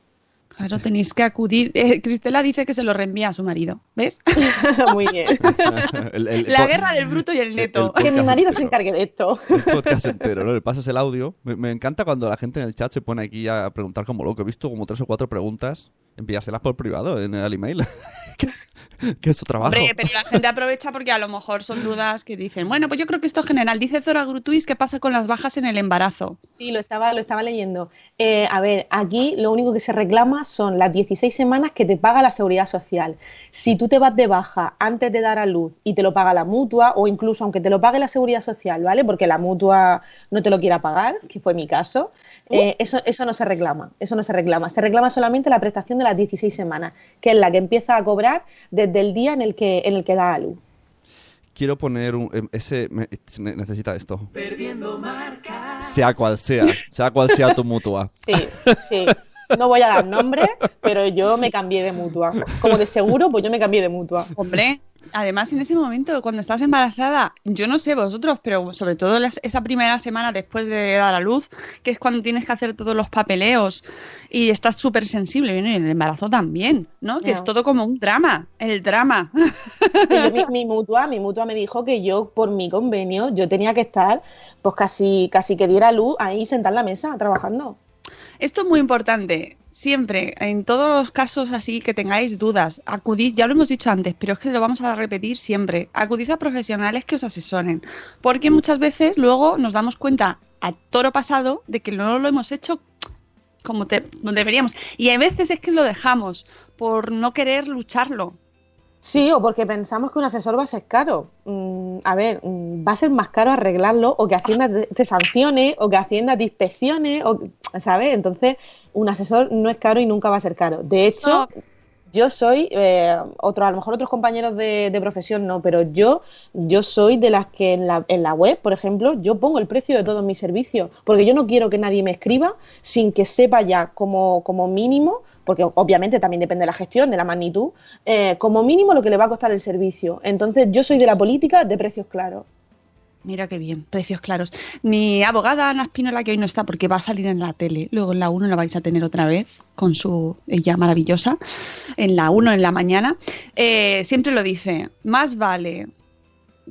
Claro, tenéis que acudir. Eh, Cristela dice que se lo reenvía a su marido, ¿ves? Muy bien. El- el- La guerra del bruto y el neto. el que mi marido se encargue de esto. El podcast entero, ¿no? Le pasas el audio. Me, me encanta cuando la gente en el chat se pone aquí a preguntar como loco. He visto como tres o cuatro preguntas. Enviárselas por privado en el email. que es su trabajo. Hombre, pero la gente aprovecha porque a lo mejor son dudas que dicen, bueno, pues yo creo que esto es general. Dice Zora Grutuis qué pasa con las bajas en el embarazo. Sí, lo estaba, lo estaba leyendo. Eh, a ver, aquí lo único que se reclama son las 16 semanas que te paga la seguridad social. Si tú te vas de baja antes de dar a luz y te lo paga la mutua, o incluso aunque te lo pague la seguridad social, ¿vale? Porque la mutua no te lo quiera pagar, que fue mi caso, eh, eso, eso no se reclama, eso no se reclama. Se reclama solamente la prestación de las 16 semanas, que es la que empieza a cobrar desde el día en el que, en el que da a luz. Quiero poner un, em, ese me- necesita esto. Sea cual sea, sea cual sea tu mutua. Sí, sí. No voy a dar nombre, pero yo me cambié de mutua. Como de seguro, pues yo me cambié de mutua. Hombre, además en ese momento, cuando estás embarazada, yo no sé vosotros, pero sobre todo las- esa primera semana después de dar a luz, que es cuando tienes que hacer todos los papeleos y estás súper sensible, y en el embarazo también, ¿no? Que es todo como un drama, el drama. Yo, mi, mi mutua, mi mutua me dijo que yo, por mi convenio, yo tenía que estar, pues casi, casi que diera luz ahí sentada en la mesa, trabajando. Esto es muy importante. Siempre, en todos los casos así que tengáis dudas, acudid, ya lo hemos dicho antes, pero es que lo vamos a repetir siempre, acudid a profesionales que os asesoren, porque muchas veces luego nos damos cuenta a toro pasado de que no lo hemos hecho como te- deberíamos. Y a veces es que lo dejamos por no querer lucharlo. Sí, o porque pensamos que un asesor va a ser caro. Mm, a ver, mm, va a ser más caro arreglarlo o que Hacienda te, sancione o que Hacienda te inspeccione, o, ¿sabes? Entonces, un asesor no es caro y nunca va a ser caro. De hecho, yo soy, eh, otro, a lo mejor otros compañeros de, de profesión no, pero yo, yo soy de las que en la, en la web, por ejemplo, yo pongo el precio de todos mis servicios, porque yo no quiero que nadie me escriba sin que sepa ya como, como mínimo, porque obviamente también depende de la gestión, de la magnitud, eh, como mínimo lo que le va a costar el servicio. Entonces, yo soy de la política de precios claros. Mira qué bien, precios claros. Mi abogada Ana Espinola, que hoy no está porque va a salir en la tele, luego en la 1 la vais a tener otra vez con su ella maravillosa, en la 1 en la mañana, eh, siempre lo dice, más vale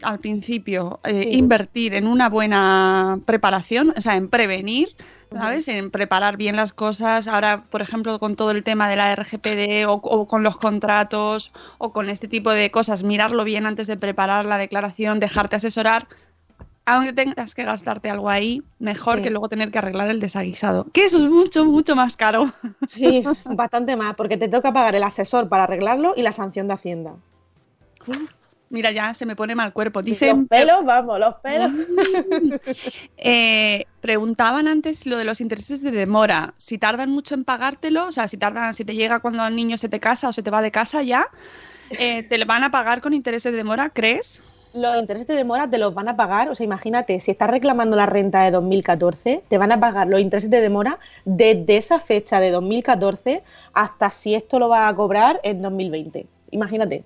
al principio eh, Sí. invertir en una buena preparación, o sea, en prevenir, ¿sabes? En preparar bien las cosas. Ahora, por ejemplo, con todo el tema de la RGPD o, o con los contratos o con este tipo de cosas, mirarlo bien antes de preparar la declaración, dejarte asesorar. Aunque tengas que gastarte algo ahí, mejor Sí. que luego tener que arreglar el desaguisado. Que eso es mucho, mucho más caro. Sí, bastante más, porque te toca pagar el asesor para arreglarlo y la sanción de Hacienda. Mira, ya se me pone mal cuerpo. Los Dicen, pelos, vamos, los pelos. Eh, preguntaban antes lo de los intereses de demora. Si tardan mucho en pagártelo, o sea, si tardan, si te llega cuando el niño se te casa o se te va de casa ya, eh, ¿te van a pagar con intereses de demora, crees? Los intereses de demora te los van a pagar, o sea, imagínate, si estás reclamando la renta de 2014, te van a pagar los intereses de demora desde esa fecha de 2014 hasta si esto lo vas a cobrar en 2020. Imagínate.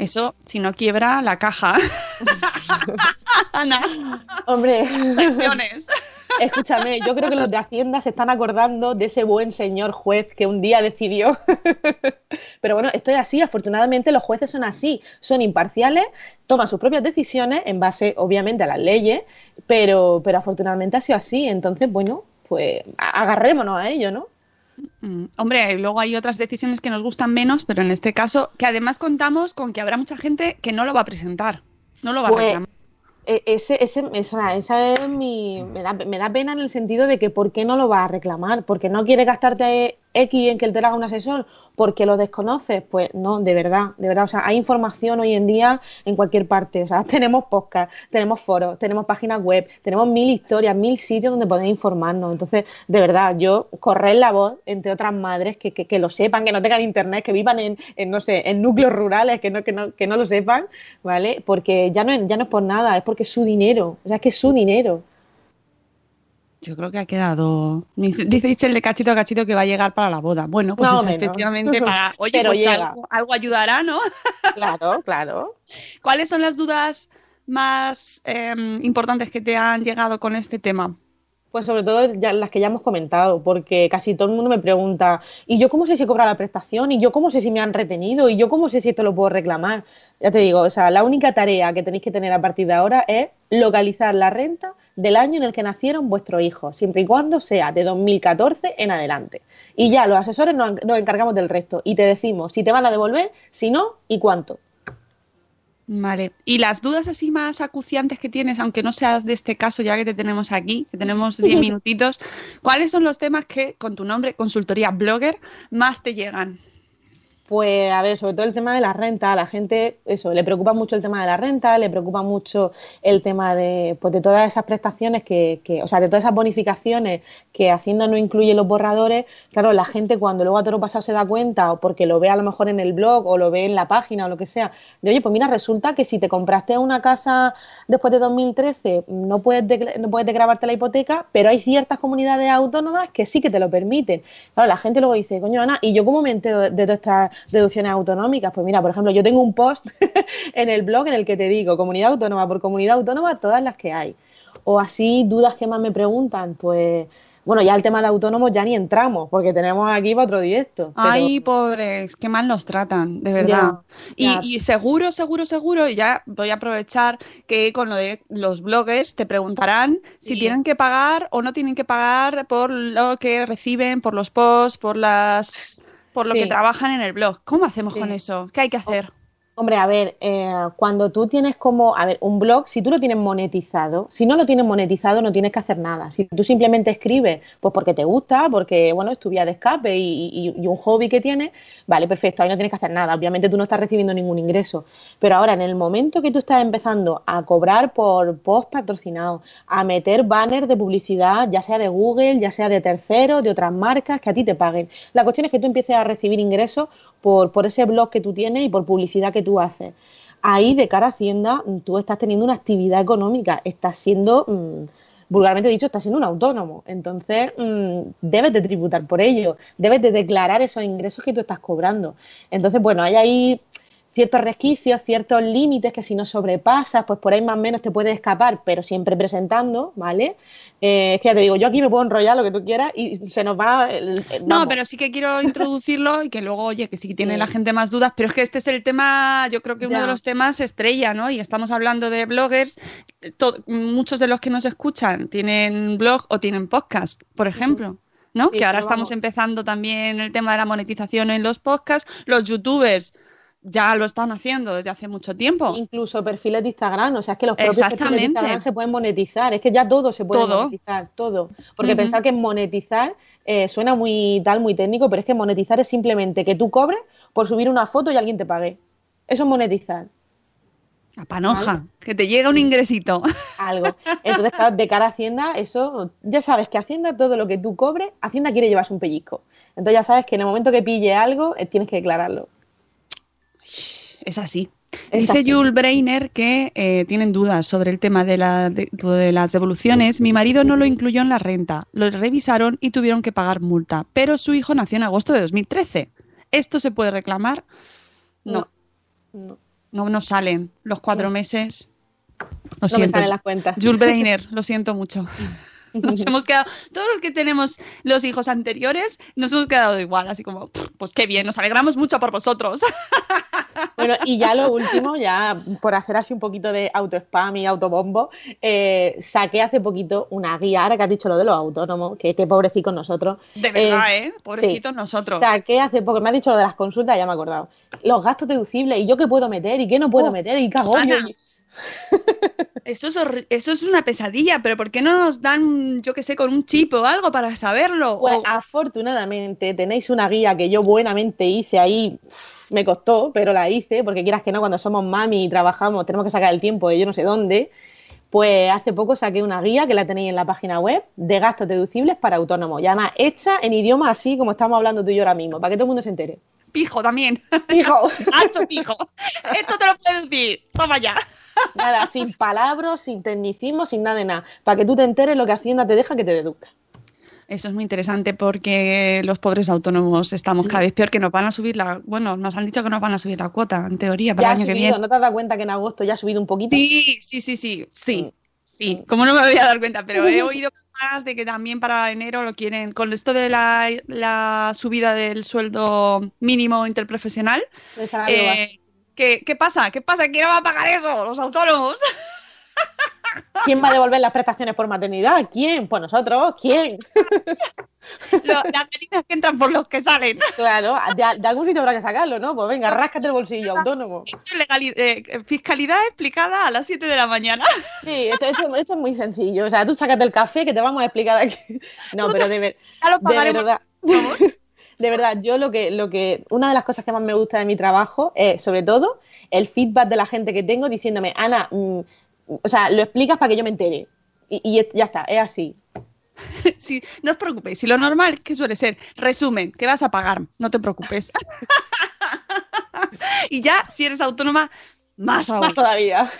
Eso, si no quiebra la caja. Ana, Hombre, pensiones. escúchame, yo creo que los de Hacienda se están acordando de ese buen señor juez que un día decidió. Pero bueno, esto es así, afortunadamente los jueces son así, son imparciales, toman sus propias decisiones en base, obviamente, a las leyes, pero, pero afortunadamente ha sido así. Entonces, bueno, pues agarrémonos a ello, ¿no? Mm, Hombre, luego hay otras decisiones que nos gustan menos, pero en este caso, que además contamos con que habrá mucha gente que no lo va a presentar, no lo va a Pues, reclamar. E- Ese, ese, esa, esa es mi. Me da, me da pena en el sentido de que ¿por qué no lo vas a reclamar? ¿Porque no quieres gastarte X en que él te haga un asesor? ¿Porque lo desconoces? Pues no, de verdad, de verdad. O sea, hay información hoy en día en cualquier parte. O sea, tenemos podcast, tenemos foros, tenemos páginas web, tenemos mil historias, mil sitios donde podéis informarnos. Entonces, de verdad, yo correr la voz entre otras madres que, que, que lo sepan, que no tengan internet, que vivan en, en, no sé, en núcleos rurales, que no, que no, que no lo sepan, ¿vale? Porque ya no, ya no es por nada, es porque es su dinero. O sea, es que es su dinero. Yo creo que ha quedado. Dice el de cachito a cachito que va a llegar para la boda. Bueno, pues Más es o menos. efectivamente para. Oye, Pero pues algo ayudará, ¿no? Claro, claro. ¿Cuáles son las dudas más em, importantes que te han llegado con este tema? Pues sobre todo ya, las que ya hemos comentado, porque casi todo el mundo me pregunta, ¿y yo cómo sé si he cobrado la prestación? ¿Y yo cómo sé si me han retenido? ¿Y yo cómo sé si esto lo puedo reclamar? Ya te digo, o sea, la única tarea que tenéis que tener a partir de ahora es localizar la renta del año en el que nacieron vuestros hijos, siempre y cuando sea de 2014 en adelante. Y ya los asesores nos, nos encargamos del resto y te decimos si te van a devolver, si no y cuánto. Vale. Y las dudas así más acuciantes que tienes, aunque no seas de este caso, ya que te tenemos aquí, que tenemos 10 minutitos, ¿cuáles son los temas que con tu nombre, consultoría blogger, más te llegan? Pues a ver, sobre todo el tema de la renta, a la gente, eso, le preocupa mucho el tema de la renta, le preocupa mucho el tema de, pues, de todas esas prestaciones que, que, o sea, de todas esas bonificaciones que Hacienda no incluye los borradores. Claro, la gente cuando luego a todo pasado se da cuenta, o porque lo ve a lo mejor en el blog, o lo ve en la página, o lo que sea, de oye, pues mira, resulta que si te compraste una casa después de 2013, no puedes, de, no puedes grabarte la hipoteca, pero hay ciertas comunidades autónomas que sí que te lo permiten. Claro, la gente luego dice, coño, Ana, ¿y yo cómo me entero de todas estas deducciones autonómicas. Pues mira, por ejemplo, yo tengo un post en el blog en el que te digo comunidad autónoma por comunidad autónoma, todas las que hay. O así, dudas que más me preguntan, pues bueno, ya el tema de autónomos ya ni entramos, porque tenemos aquí para otro directo. Pero... Ay, pobres, qué mal nos tratan, de verdad. Ya, y, ya. y, seguro, seguro, seguro, y ya voy a aprovechar que con lo de los bloggers te preguntarán si tienen que pagar o no tienen que pagar por lo que reciben, por los posts, por las por lo sí. que trabajan en el blog. ¿Cómo hacemos sí. con eso? ¿Qué hay que hacer? Hombre, a ver, eh, cuando tú tienes como, a ver, un blog, si tú lo tienes monetizado, si no lo tienes monetizado no tienes que hacer nada. Si tú simplemente escribes, pues porque te gusta, porque, bueno, es tu vía de escape y, y, y un hobby que tienes, vale, perfecto, ahí no tienes que hacer nada. Obviamente tú no estás recibiendo ningún ingreso. Pero ahora, en el momento que tú estás empezando a cobrar por post patrocinados, a meter banners de publicidad, ya sea de Google, ya sea de terceros, de otras marcas, que a ti te paguen. La cuestión es que tú empieces a recibir ingresos por, por ese blog que tú tienes y por publicidad que tú haces. Ahí, de cara a Hacienda, tú estás teniendo una actividad económica, estás siendo, mmm, vulgarmente dicho, estás siendo un autónomo. Entonces, mmm, debes de tributar por ello, debes de declarar esos ingresos que tú estás cobrando. Entonces, bueno, hay ahí ciertos resquicios, ciertos límites que si no sobrepasas, pues por ahí más o menos te puedes escapar, pero siempre presentando, ¿vale? Eh, es que ya te digo, yo aquí me puedo enrollar lo que tú quieras y se nos va. El, el, no, pero sí que quiero introducirlo y que luego, oye, que sí tiene sí. la gente más dudas, pero es que este es el tema, yo creo que uno ya. de los temas estrella, ¿no? Y estamos hablando de bloggers, muchos de los que nos escuchan tienen blog o tienen podcast, por ejemplo. ¿no? Sí, que ahora estamos vamos. empezando también el tema de la monetización en los podcasts, los youtubers ya lo están haciendo desde hace mucho tiempo. Incluso perfiles de Instagram, o sea, es que los propios perfiles de Instagram se pueden monetizar, es que ya todo se puede todo. monetizar, todo. Porque uh -huh. pensar que monetizar eh, suena muy tal, muy técnico, pero es que monetizar es simplemente que tú cobres por subir una foto y alguien te pague. Eso es monetizar. La panoja, ¿Vale? que te llega un ingresito. Algo. Entonces, claro, de cara a Hacienda, eso, ya sabes que Hacienda, todo lo que tú cobres, Hacienda quiere llevarse un pellizco. Entonces ya sabes que en el momento que pille algo, eh, tienes que declararlo. Es así. Es Dice así. Jules Breiner que eh, tienen dudas sobre el tema de, la, de, de, las devoluciones. Mi marido no lo incluyó en la renta, lo revisaron y tuvieron que pagar multa, pero su hijo nació en agosto de 2013. ¿Esto se puede reclamar? No. No, no, no salen los cuatro no. meses. Lo no siento. me salen las cuentas. Jules Breiner, lo siento mucho. Nos hemos quedado, todos los que tenemos los hijos anteriores, nos hemos quedado igual, así como, pues qué bien, nos alegramos mucho por vosotros. Bueno, y ya lo último, ya por hacer así un poquito de auto-spam y autobombo, eh, saqué hace poquito una guía, ahora que has dicho lo de los autónomos, que qué pobrecitos nosotros. De verdad, ¿eh? ¿eh? Pobrecitos sí, nosotros. Saqué hace poco, me has dicho lo de las consultas, ya me he acordado. Los gastos deducibles, y yo qué puedo meter y qué no puedo oh, meter, y cagón. Eso es, eso es una pesadilla, pero ¿por qué no nos dan, yo qué sé, con un chip o algo para saberlo? Pues o... afortunadamente tenéis una guía que yo buenamente hice ahí, me costó, pero la hice, porque quieras que no, cuando somos mami y trabajamos, tenemos que sacar el tiempo de yo no sé dónde. Pues hace poco saqué una guía que la tenéis en la página web de gastos deducibles para autónomos. Y además hecha en idioma así como estamos hablando tú y yo ahora mismo, para que todo el mundo se entere. Pijo también. Pijo. Hacho pijo. Esto te lo puedo decir. Toma ya. Nada, sin palabras, sin tecnicismo, sin nada de nada. Para que tú te enteres lo que Hacienda te deja que te deduzca. Eso es muy interesante porque los pobres autónomos estamos cada vez peor que nos van a subir la. Bueno, nos han dicho que nos van a subir la cuota, en teoría, para ya el año subido, que viene. ¿No te has dado cuenta que en agosto ya ha subido un poquito? Sí, sí, sí, sí. Sí. Sí, como no me había dado cuenta, pero he oído más de que también para enero lo quieren. Con esto de la, la subida del sueldo mínimo interprofesional, eh, ¿qué, ¿qué, pasa? ¿Qué pasa? ¿Quién va a pagar eso? Los autónomos. ¿Quién va a devolver las prestaciones por maternidad? ¿Quién? Pues nosotros. ¿Quién? Lo- las medidas que entran por los que salen. Claro, de, de algún sitio habrá que sacarlo, ¿no? Pues venga, ráscate el bolsillo, autónomo. Eh, fiscalidad explicada a las 7 de la mañana. Sí, esto, esto- esto es muy sencillo. O sea, tú sácate el café que te vamos a explicar aquí. No, pero de, ver- de verdad. De verdad, yo lo que, lo que, una de las cosas que más me gusta de mi trabajo es, sobre todo, el feedback de la gente que tengo diciéndome, Ana, mm, o sea, lo explicas para que yo me entere. Y, y ya está, es así. Sí, no os preocupéis. Si lo normal, que suele ser? Resumen, que vas a pagar, no te preocupes. y ya, si eres autónoma, más aún. Más todavía.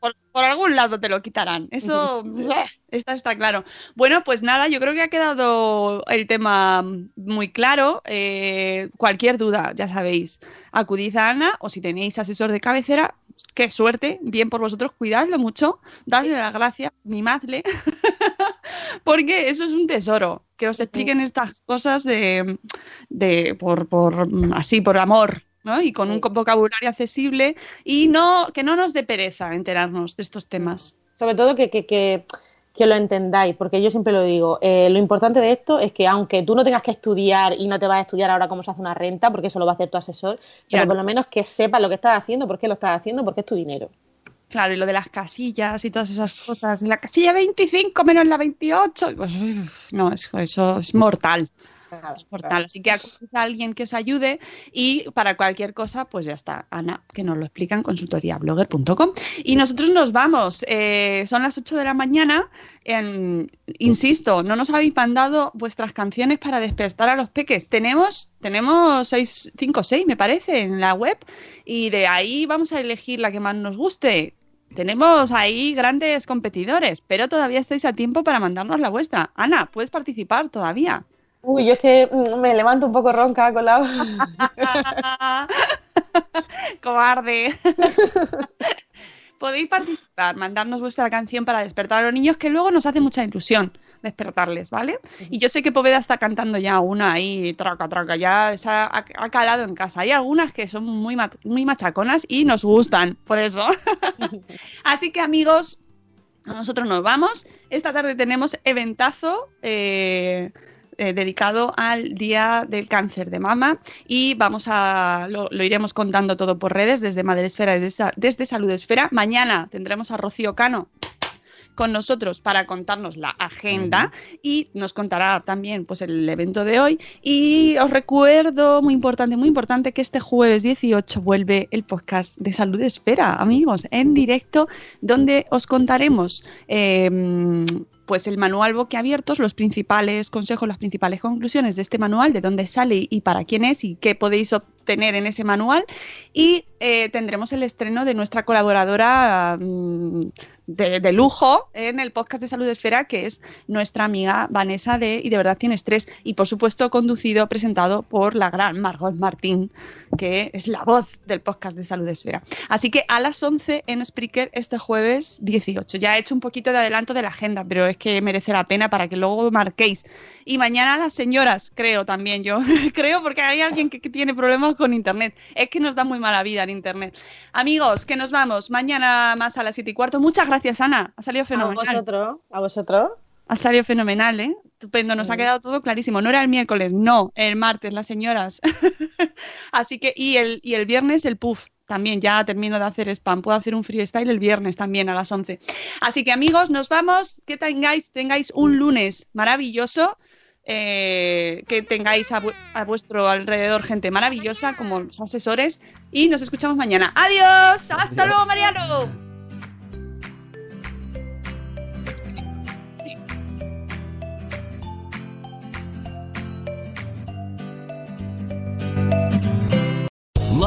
Por, por algún lado te lo quitarán. Eso está, está claro. Bueno, pues nada, yo creo que ha quedado el tema muy claro. Eh, cualquier duda, ya sabéis, acudid a Ana o si tenéis asesor de cabecera, qué suerte, bien por vosotros, cuidadlo mucho, dadle las gracias, mimadle, porque eso es un tesoro, que os expliquen estas cosas de, de por, por así, por amor. ¿no? Y con un vocabulario accesible y no que no nos dé pereza enterarnos de estos temas. Sobre todo que, que, que, que lo entendáis, porque yo siempre lo digo, eh, lo importante de esto es que aunque tú no tengas que estudiar y no te vas a estudiar ahora cómo se hace una renta, porque eso lo va a hacer tu asesor, pero por lo menos que sepas lo que estás haciendo, por qué lo estás haciendo, porque es tu dinero. Claro, y lo de las casillas y todas esas cosas. La casilla 25 menos la 28. pues, no, eso, eso es mortal. Es mortal. Así que acudid a alguien que os ayude y para cualquier cosa, pues ya está. Ana, que nos lo explica en consultoriablogger.com. Y nosotros nos vamos. Eh, son las 8 de la mañana. En- insisto, no nos habéis mandado vuestras canciones para despertar a los peques. Tenemos, tenemos 6, 5 6, me parece, en la web. Y de ahí vamos a elegir la que más nos guste. Tenemos ahí grandes competidores, pero todavía estáis a tiempo para mandarnos la vuestra. Ana, puedes participar todavía. Uy, yo es que mm, me levanto un poco ronca con la... Cobarde. Podéis participar, mandarnos vuestra canción para despertar a los niños, que luego nos hace mucha ilusión despertarles, ¿vale? Y yo sé que Poveda está cantando ya una ahí, traca, traca, ya ha, calado en casa. Hay algunas que son muy, muy machaconas y nos gustan, por eso. Así que amigos, nosotros nos vamos. Esta tarde tenemos eventazo. eh, eh, dedicado al Día del Cáncer de Mama y vamos a lo, lo iremos contando todo por redes desde Madre Esfera, desde, desde Salud Esfera. Mañana tendremos a Rocío Cano con nosotros para contarnos la agenda y nos contará también pues el evento de hoy y os recuerdo muy importante muy importante que este jueves 18 vuelve el podcast de Salud Esfera amigos en directo donde os contaremos eh, pues el manual boquiabiertos, los principales consejos, las principales conclusiones de este manual, de dónde sale y para quién es y qué podéis obtener en ese manual. Y eh, tendremos el estreno de nuestra colaboradora mm, de, lujo en el podcast de Salud Esfera, que es nuestra amiga Vanessa de Y de verdad tienes tres. Y por supuesto conducido, presentado por la gran Margot Martín, que es la voz del podcast de Salud Esfera. Así que a las 11 en Spreaker este jueves 18. Ya he hecho un poquito de adelanto de la agenda, pero es que merece la pena para que luego marquéis. Y mañana las señoras, creo también yo, creo porque hay alguien que tiene problemas con internet. Es que nos da muy mala vida en internet. Amigos, que nos vamos. Mañana más a las 7 y cuarto. Muchas gracias, Ana. Ha salido A fenomenal. vosotros, a vosotros. Ha salido fenomenal, ¿eh? Estupendo, nos ha quedado todo clarísimo. No era el miércoles, no, el martes, las señoras. Así que, y el, y el viernes el puff. También ya termino de hacer spam. Puedo hacer un freestyle el viernes también a las 11. Así que amigos, nos vamos. Que tengáis, tengáis un lunes maravilloso. Eh, que tengáis a, vu- a vuestro alrededor gente maravillosa como los asesores. Y nos escuchamos mañana. ¡Adiós! ¡Hasta luego, Mariano!